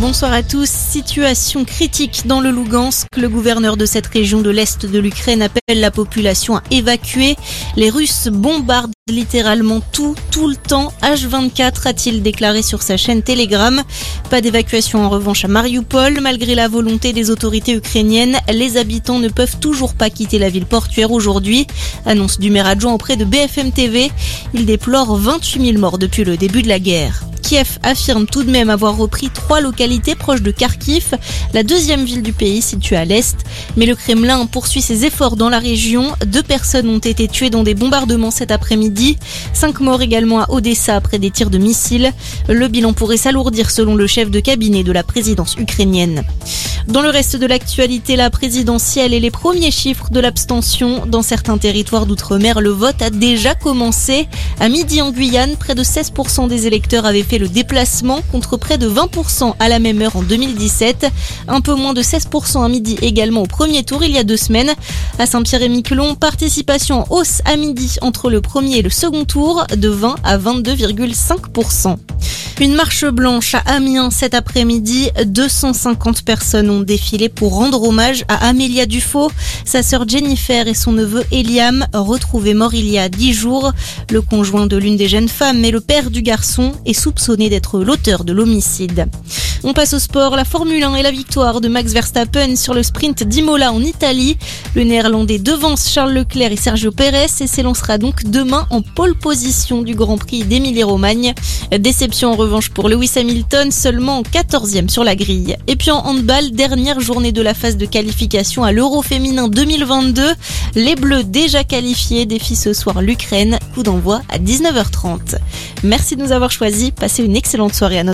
Bonsoir à tous. Situation critique dans le Lugansk. Le gouverneur de cette région de l'Est de l'Ukraine appelle la population à évacuer. Les Russes bombardent littéralement tout, tout le temps. H24 a-t-il déclaré sur sa chaîne Telegram. Pas d'évacuation en revanche à Mariupol. Malgré la volonté des autorités ukrainiennes, les habitants ne peuvent toujours pas quitter la ville portuaire aujourd'hui. Annonce du maire adjoint auprès de BFM TV. Il déplore 28 000 morts depuis le début de la guerre. Kiev affirme tout de même avoir repris trois localités proches de Kharkiv, la deuxième ville du pays située à l'est. Mais le Kremlin poursuit ses efforts dans la région. Deux personnes ont été tuées dans des bombardements cet après-midi. Cinq morts également à Odessa après des tirs de missiles. Le bilan pourrait s'alourdir selon le chef de cabinet de la présidence ukrainienne. Dans le reste de l'actualité, la présidentielle et les premiers chiffres de l'abstention. Dans certains territoires d'outre-mer, le vote a déjà commencé. À midi en Guyane, près de 16% des électeurs avaient fait le déplacement contre près de 20% à la même heure en 2017. Un peu moins de 16% à midi également au premier tour il y a deux semaines. À Saint-Pierre-et-Miquelon, participation en hausse à midi entre le premier et le second tour de 20 à 22,5%. Une marche blanche à Amiens cet après-midi. 250 personnes ont défilé pour rendre hommage à Amélia Dufaux, sa sœur Jennifer et son neveu Eliam, retrouvés morts il y a 10 jours. Le conjoint de l'une des jeunes femmes et le père du garçon est soupçonné d'être l'auteur de l'homicide. On passe au sport, la Formule 1 et la victoire de Max Verstappen sur le sprint d'Imola en Italie. Le néerlandais devance Charles Leclerc et Sergio Pérez et s'élancera donc demain en pole position du Grand Prix d'Émilie-Romagne. Déception en revanche pour Lewis Hamilton, seulement 14e sur la grille. Et puis en handball, dernière journée de la phase de qualification à l'Euro féminin 2022. Les Bleus déjà qualifiés défient ce soir l'Ukraine. Coup d'envoi à 19h30. Merci de nous avoir choisis. Passez une excellente soirée à notre